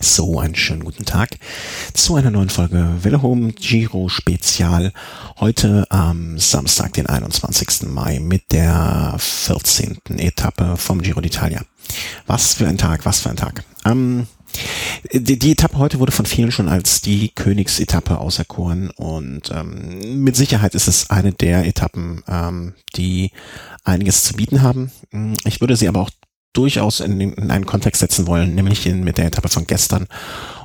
So, einen schönen guten Tag zu einer neuen Folge Welle Giro Spezial. Heute am Samstag, den 21. Mai mit der 14. Etappe vom Giro d'Italia. Was für ein Tag, was für ein Tag. Ähm, die, die, Etappe heute wurde von vielen schon als die Königsetappe auserkoren und ähm, mit Sicherheit ist es eine der Etappen, ähm, die einiges zu bieten haben. Ich würde sie aber auch durchaus in, in einen Kontext setzen wollen, nämlich in, mit der Etappe von gestern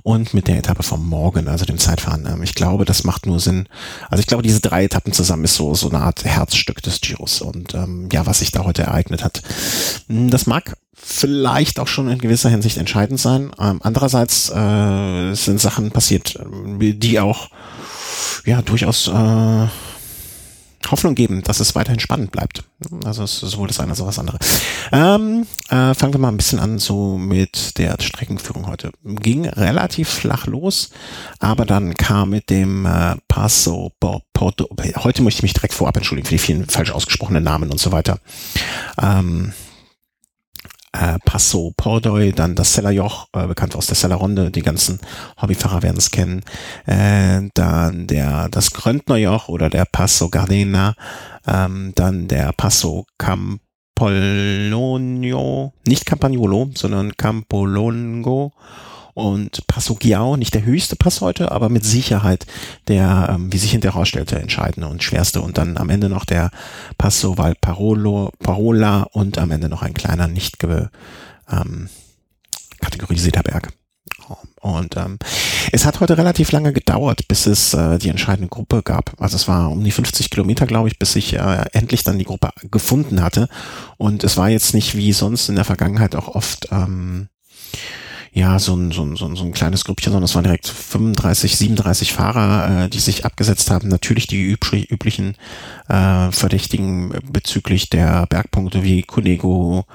und mit der Etappe von morgen, also dem Zeitfahren. Ähm, ich glaube, das macht nur Sinn. Also ich glaube, diese drei Etappen zusammen ist so, so eine Art Herzstück des Giros. Und ähm, ja, was sich da heute ereignet hat, hm, das mag vielleicht auch schon in gewisser Hinsicht entscheidend sein. Ähm, andererseits äh, sind Sachen passiert, die auch ja durchaus äh, Hoffnung geben, dass es weiterhin spannend bleibt. Also sowohl das eine als auch das andere. Ähm, äh, fangen wir mal ein bisschen an so mit der Streckenführung heute. Ging relativ flach los, aber dann kam mit dem äh, Passo Porto, heute möchte ich mich direkt vorab entschuldigen für die vielen falsch ausgesprochenen Namen und so weiter. Ähm, äh, Passo Pordoi, dann das Sellerjoch, äh, bekannt aus der Selleronde, die ganzen Hobbyfahrer werden es kennen, äh, dann der das Gröntnerjoch oder der Passo Gardena, ähm, dann der Passo Campolonio, nicht Campagnolo, sondern Campolongo und Passo Giao, nicht der höchste Pass heute, aber mit Sicherheit der, ähm, wie sich hinterher herausstellte, entscheidende und schwerste. Und dann am Ende noch der Passo Valparolo, Parola und am Ende noch ein kleiner, nicht ähm, kategorisierter Berg. Und ähm, es hat heute relativ lange gedauert, bis es äh, die entscheidende Gruppe gab. Also es war um die 50 Kilometer, glaube ich, bis ich äh, endlich dann die Gruppe gefunden hatte. Und es war jetzt nicht wie sonst in der Vergangenheit auch oft ähm, ja, so ein, so ein, so ein, so ein kleines Grüppchen, sondern es waren direkt 35, 37 Fahrer, äh, die sich abgesetzt haben. Natürlich die üblich, üblichen äh, Verdächtigen bezüglich der Bergpunkte wie Cunego,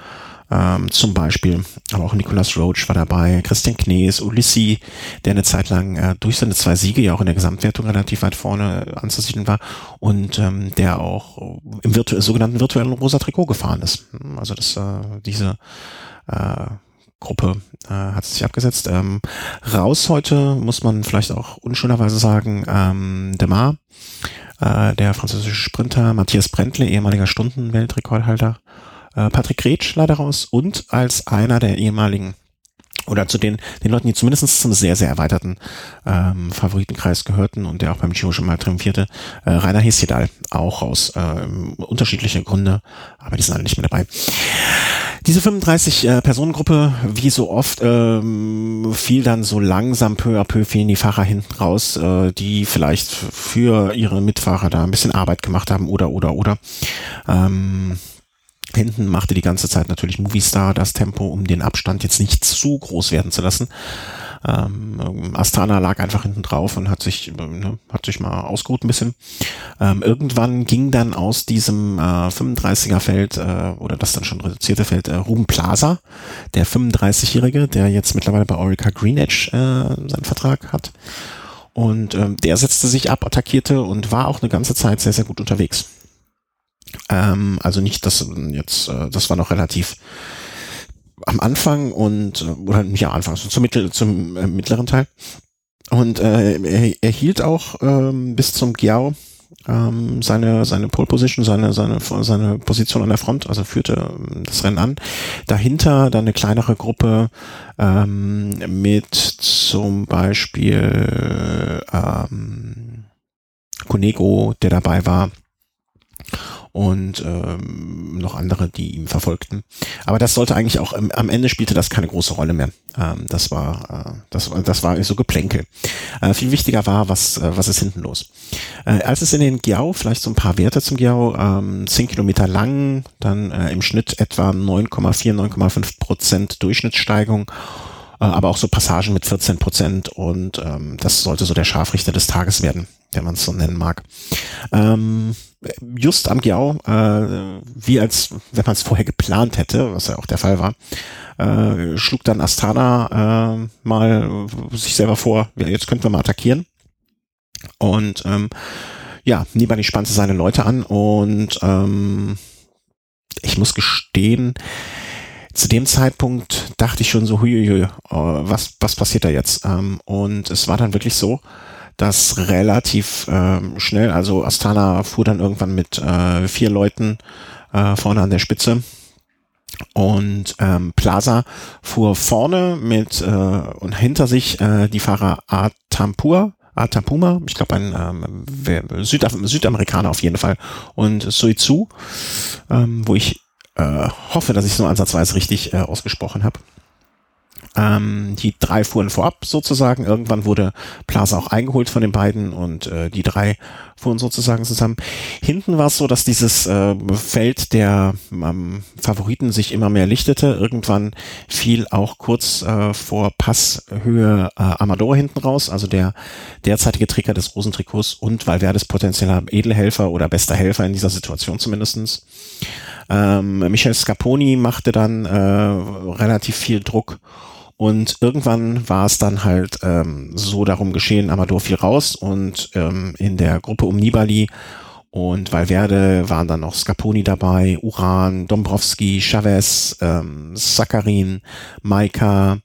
ähm, zum Beispiel, aber auch Nicolas Roach war dabei, Christian Knees, Ulissi, der eine Zeit lang äh, durch seine zwei Siege ja auch in der Gesamtwertung relativ weit vorne anzusiedeln war und ähm, der auch im virtu sogenannten virtuellen rosa Trikot gefahren ist. Also das äh, diese äh, Gruppe äh, hat sich abgesetzt. Ähm, raus heute muss man vielleicht auch unschönerweise sagen, ähm, Demar, äh, der französische Sprinter, Matthias Brentle, ehemaliger Stundenweltrekordhalter, äh, Patrick Retsch leider raus und als einer der ehemaligen oder zu den, den Leuten, die zumindest zum sehr, sehr erweiterten ähm, Favoritenkreis gehörten und der auch beim Giro schon mal triumphierte, äh, Rainer Hesjedal auch raus. Äh, unterschiedliche Gründe, aber die sind alle nicht mehr dabei. Diese 35 äh, Personengruppe, wie so oft, ähm, fiel dann so langsam peu à peu fielen die Fahrer hinten raus, äh, die vielleicht für ihre Mitfahrer da ein bisschen Arbeit gemacht haben oder oder oder. Ähm, Hinten machte die ganze Zeit natürlich Movistar das Tempo, um den Abstand jetzt nicht zu groß werden zu lassen. Ähm, Astana lag einfach hinten drauf und hat sich, ne, hat sich mal ausgeruht ein bisschen. Ähm, irgendwann ging dann aus diesem äh, 35er Feld äh, oder das dann schon reduzierte Feld äh, Ruben Plaza, der 35-Jährige, der jetzt mittlerweile bei Orica Green Edge äh, seinen Vertrag hat. Und ähm, der setzte sich ab, attackierte und war auch eine ganze Zeit sehr, sehr gut unterwegs. Ähm, also nicht, dass jetzt, äh, das war noch relativ am Anfang und äh, oder nicht am Anfang, zum, Mittel, zum äh, mittleren Teil. Und äh, er, er hielt auch ähm, bis zum Giao ähm, seine seine Pole Position, seine seine seine Position an der Front, also führte ähm, das Rennen an. Dahinter dann eine kleinere Gruppe ähm, mit zum Beispiel ähm, Conego, der dabei war und ähm, noch andere, die ihm verfolgten. Aber das sollte eigentlich auch ähm, am Ende spielte das keine große Rolle mehr. Ähm, das war äh, das das war so Geplänkel. Äh, viel wichtiger war, was äh, was ist hinten los. Äh, als es in den Giao, vielleicht so ein paar Werte zum Giao, ähm, 10 Kilometer lang, dann äh, im Schnitt etwa 9,4 9,5 Prozent Durchschnittssteigung äh, aber auch so Passagen mit 14 Prozent und ähm, das sollte so der Scharfrichter des Tages werden, wenn man es so nennen mag. Ähm, just am Giao, äh, wie als wenn man es vorher geplant hätte, was ja auch der Fall war, äh, schlug dann Astana äh, mal sich selber vor, ja, jetzt könnten wir mal attackieren. Und ähm, ja, Nibali spannte seine Leute an und ähm, ich muss gestehen, zu dem Zeitpunkt dachte ich schon so, huiuiui, oh, was, was passiert da jetzt? Ähm, und es war dann wirklich so, dass relativ ähm, schnell, also Astana fuhr dann irgendwann mit äh, vier Leuten äh, vorne an der Spitze und ähm, Plaza fuhr vorne mit äh, und hinter sich äh, die Fahrer Atampur, Atapuma, ich glaube ein ähm, Südaf Südamerikaner auf jeden Fall und Suizu, ähm, wo ich äh, hoffe, dass ich nur ansatzweise richtig äh, ausgesprochen habe. Ähm, die drei fuhren vorab sozusagen. Irgendwann wurde Plaza auch eingeholt von den beiden und äh, die drei fuhren sozusagen zusammen. Hinten war es so, dass dieses äh, Feld der ähm, Favoriten sich immer mehr lichtete. Irgendwann fiel auch kurz äh, vor Passhöhe äh, Amador hinten raus, also der derzeitige Träger des Rosentrikots und Valverdes potenzieller Edelhelfer oder bester Helfer in dieser Situation zumindestens. Ähm, Michael Scarponi machte dann äh, relativ viel Druck und irgendwann war es dann halt ähm, so darum geschehen, Amador fiel raus und ähm, in der Gruppe um Nibali und Valverde waren dann noch Scaponi dabei, Uran, Dombrowski, Chavez, ähm, Sakarin, Maika,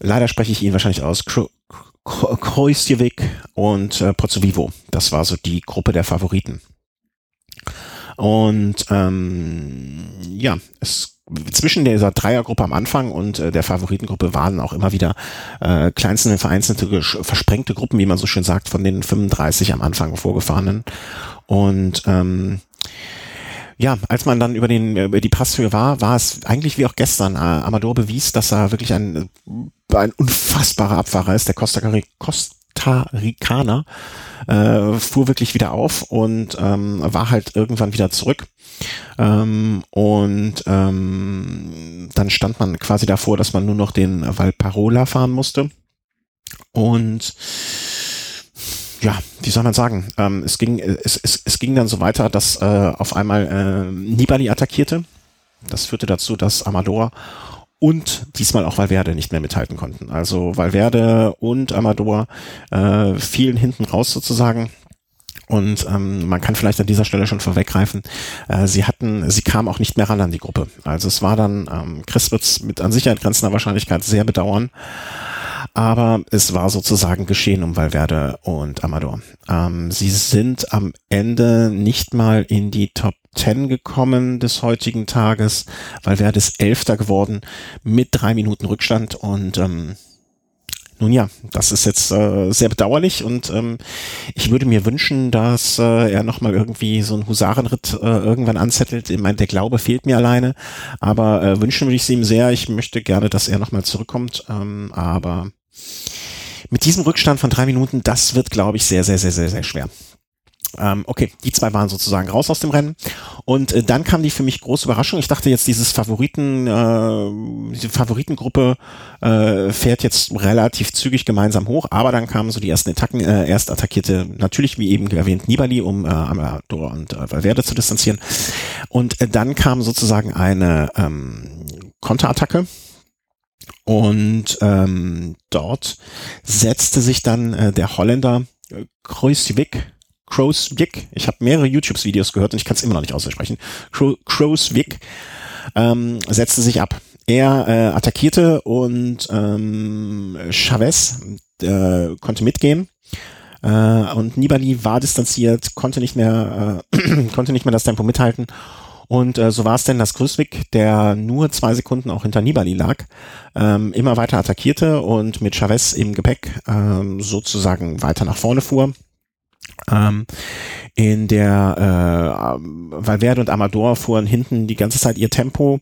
leider spreche ich ihn wahrscheinlich aus, Krojstjevic und äh, Pozzovivo. Das war so die Gruppe der Favoriten. Und ähm, ja, es zwischen dieser Dreiergruppe am Anfang und äh, der Favoritengruppe waren auch immer wieder äh, kleinste, vereinzelte, versprengte Gruppen, wie man so schön sagt, von den 35 am Anfang vorgefahrenen. Und ähm, ja, als man dann über den über die Passhöhe war, war es eigentlich wie auch gestern. Äh, Amador bewies, dass er wirklich ein, ein unfassbarer Abfahrer ist. Der Costa, Costa Ricaner äh, fuhr wirklich wieder auf und ähm, war halt irgendwann wieder zurück. Ähm, und ähm, dann stand man quasi davor, dass man nur noch den Valparola fahren musste. Und ja, wie soll man sagen? Ähm, es ging, es, es, es ging dann so weiter, dass äh, auf einmal äh, Nibali attackierte. Das führte dazu, dass Amador und diesmal auch Valverde nicht mehr mithalten konnten. Also Valverde und Amador äh, fielen hinten raus sozusagen. Und ähm, man kann vielleicht an dieser Stelle schon vorweggreifen, äh, sie hatten, sie kamen auch nicht mehr ran an die Gruppe. Also es war dann, ähm, Chris wird's mit an Sicherheit grenzender Wahrscheinlichkeit sehr bedauern. Aber es war sozusagen geschehen um Valverde und Amador. Ähm, sie sind am Ende nicht mal in die Top 10 gekommen des heutigen Tages. Valverde ist Elfter geworden mit drei Minuten Rückstand und ähm, nun ja, das ist jetzt äh, sehr bedauerlich und ähm, ich würde mir wünschen, dass äh, er nochmal irgendwie so einen Husarenritt äh, irgendwann anzettelt. Ich meine, der Glaube fehlt mir alleine, aber äh, wünschen würde ich es ihm sehr. Ich möchte gerne, dass er nochmal zurückkommt, ähm, aber mit diesem Rückstand von drei Minuten, das wird, glaube ich, sehr, sehr, sehr, sehr, sehr schwer. Ähm, okay, die zwei waren sozusagen raus aus dem Rennen. Und äh, dann kam die für mich große Überraschung. Ich dachte jetzt, dieses Favoriten, äh, diese Favoritengruppe äh, fährt jetzt relativ zügig gemeinsam hoch, aber dann kamen so die ersten Attacken. Äh, erst attackierte natürlich, wie eben erwähnt, Nibali, um äh, Amador und äh, Valverde zu distanzieren. Und äh, dann kam sozusagen eine ähm, Konterattacke. Und ähm, dort setzte sich dann äh, der Holländer äh, Kruijswijk Crowswick, ich habe mehrere YouTube-Videos gehört und ich kann es immer noch nicht aussprechen, Crowswick ähm, setzte sich ab. Er äh, attackierte und ähm, Chavez äh, konnte mitgehen. Äh, und Nibali war distanziert, konnte nicht mehr, äh, konnte nicht mehr das Tempo mithalten. Und äh, so war es denn, dass Grüßwig, der nur zwei Sekunden auch hinter Nibali lag, ähm, immer weiter attackierte und mit Chavez im Gepäck ähm, sozusagen weiter nach vorne fuhr. Ähm, in der äh, Valverde und Amador fuhren hinten die ganze Zeit ihr Tempo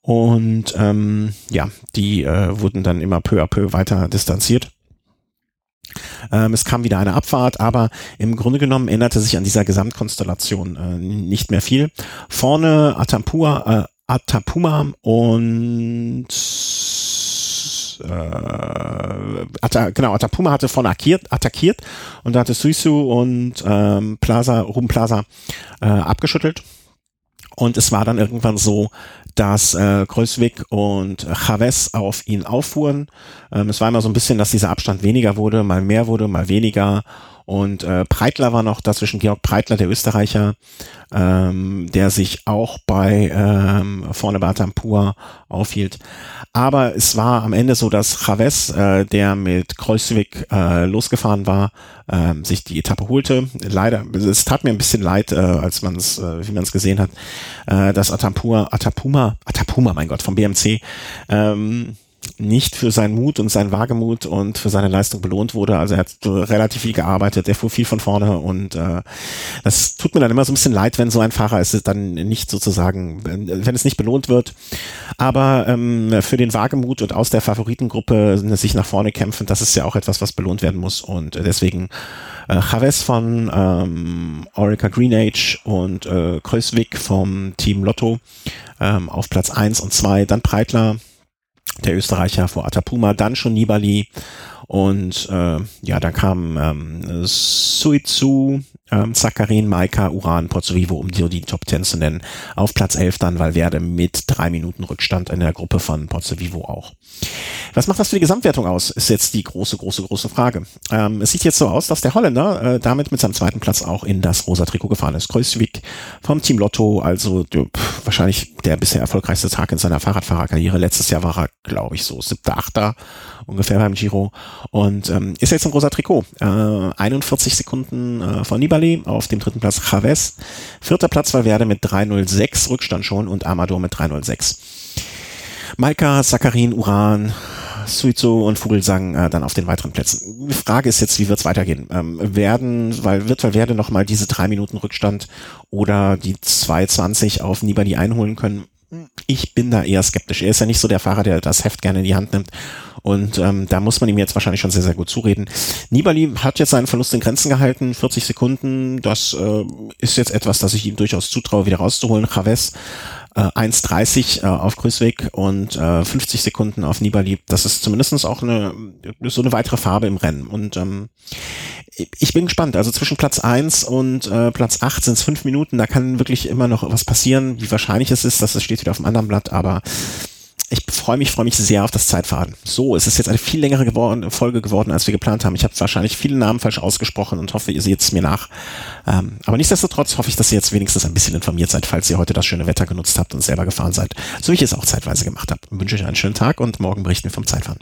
und ähm, ja, die äh, wurden dann immer peu à peu weiter distanziert. Ähm, es kam wieder eine Abfahrt, aber im Grunde genommen änderte sich an dieser Gesamtkonstellation äh, nicht mehr viel. Vorne Atampua, äh, Atapuma und äh, Atta, genau, Atapuma hatte von attackiert, attackiert und da hatte Suisu und ähm, Plaza, Ruben Plaza äh, abgeschüttelt. Und es war dann irgendwann so, dass äh, Kreuzwig und Chavez auf ihn auffuhren. Ähm, es war immer so ein bisschen, dass dieser Abstand weniger wurde, mal mehr wurde, mal weniger. Und äh, Breitler war noch dazwischen, Georg Breitler, der Österreicher, ähm, der sich auch bei ähm, vorne Batampur aufhielt. Aber es war am Ende so, dass Chavez, äh, der mit Kreuzwig äh, losgefahren war, äh, sich die Etappe holte. Leider, es tat mir ein bisschen leid, äh, als man es, äh, wie man es gesehen hat, äh, dass Atampur, Atapuma, Atapuma, mein Gott, vom BMC, ähm, nicht für seinen Mut und seinen Wagemut und für seine Leistung belohnt wurde. Also er hat relativ viel gearbeitet, er fuhr viel von vorne und äh, das tut mir dann immer so ein bisschen leid, wenn so ein Fahrer ist, dann nicht sozusagen, wenn es nicht belohnt wird. Aber ähm, für den Wagemut und aus der Favoritengruppe sich nach vorne kämpfen, das ist ja auch etwas, was belohnt werden muss und deswegen äh, Chavez von ähm, Orica Green Age und äh, Kreuzwig vom Team Lotto ähm, auf Platz eins und zwei, dann Breitler der Österreicher vor Atapuma, dann schon Nibali und äh, ja, dann kam ähm, Suizu, ähm, Zakarin, Maika, Uran, Pozzovivo, um die, die Top Ten zu nennen. Auf Platz 11 dann Valverde mit drei Minuten Rückstand in der Gruppe von Pozzovivo auch. Was macht das für die Gesamtwertung aus, ist jetzt die große, große, große Frage. Ähm, es sieht jetzt so aus, dass der Holländer äh, damit mit seinem zweiten Platz auch in das rosa Trikot gefahren ist. Kreuzwig vom Team Lotto, also pff, wahrscheinlich der bisher erfolgreichste Tag in seiner Fahrradfahrerkarriere. Letztes Jahr war er, glaube ich, so siebter, achter ungefähr beim Giro und ähm, ist jetzt ein großer Trikot. Äh, 41 Sekunden äh, von Nibali, auf dem dritten Platz Chavez. Vierter Platz war Werde mit 3.06 Rückstand schon und Amador mit 3.06. Maika, Sakarin, Uran, Suizo und Vogelsang äh, dann auf den weiteren Plätzen. Die Frage ist jetzt, wie wird es weitergehen? Ähm, werden, weil wird Valverde noch mal diese drei Minuten Rückstand oder die 2,20 auf Nibali einholen können? Ich bin da eher skeptisch. Er ist ja nicht so der Fahrer, der das Heft gerne in die Hand nimmt und ähm, da muss man ihm jetzt wahrscheinlich schon sehr, sehr gut zureden. Nibali hat jetzt seinen Verlust in Grenzen gehalten, 40 Sekunden. Das äh, ist jetzt etwas, das ich ihm durchaus zutraue, wieder rauszuholen. Chavez äh, 1,30 äh, auf Grüßweg und äh, 50 Sekunden auf Nibali. Das ist zumindestens auch eine so eine weitere Farbe im Rennen. Und ähm, ich bin gespannt. Also zwischen Platz 1 und äh, Platz 8 sind es fünf Minuten. Da kann wirklich immer noch was passieren. Wie wahrscheinlich es ist, dass es steht wieder auf dem anderen Blatt, aber ich freue mich, freue mich sehr auf das Zeitfahren. So, es ist jetzt eine viel längere geworden, Folge geworden, als wir geplant haben. Ich habe wahrscheinlich viele Namen falsch ausgesprochen und hoffe, ihr seht es mir nach. Ähm, aber nichtsdestotrotz hoffe ich, dass ihr jetzt wenigstens ein bisschen informiert seid, falls ihr heute das schöne Wetter genutzt habt und selber gefahren seid, so wie ich es auch zeitweise gemacht habe. Wünsche euch einen schönen Tag und morgen berichten wir vom Zeitfahren.